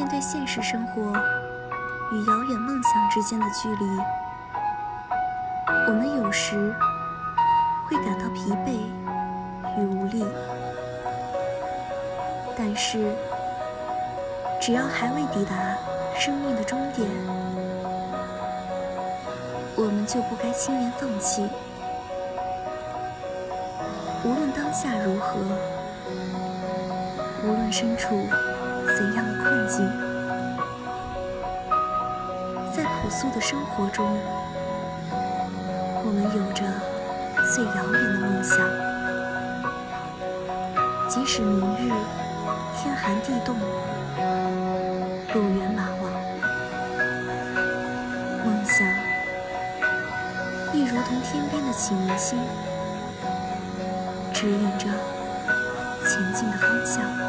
面对现实生活与遥远梦想之间的距离，我们有时会感到疲惫与无力。但是，只要还未抵达生命的终点，我们就不该轻言放弃。无论当下如何，无论身处怎样的困境，在朴素的生活中，我们有着最遥远的梦想。即使明日天寒地冻，路远马亡，梦想亦如同天边的启明星。指引着前进的方向。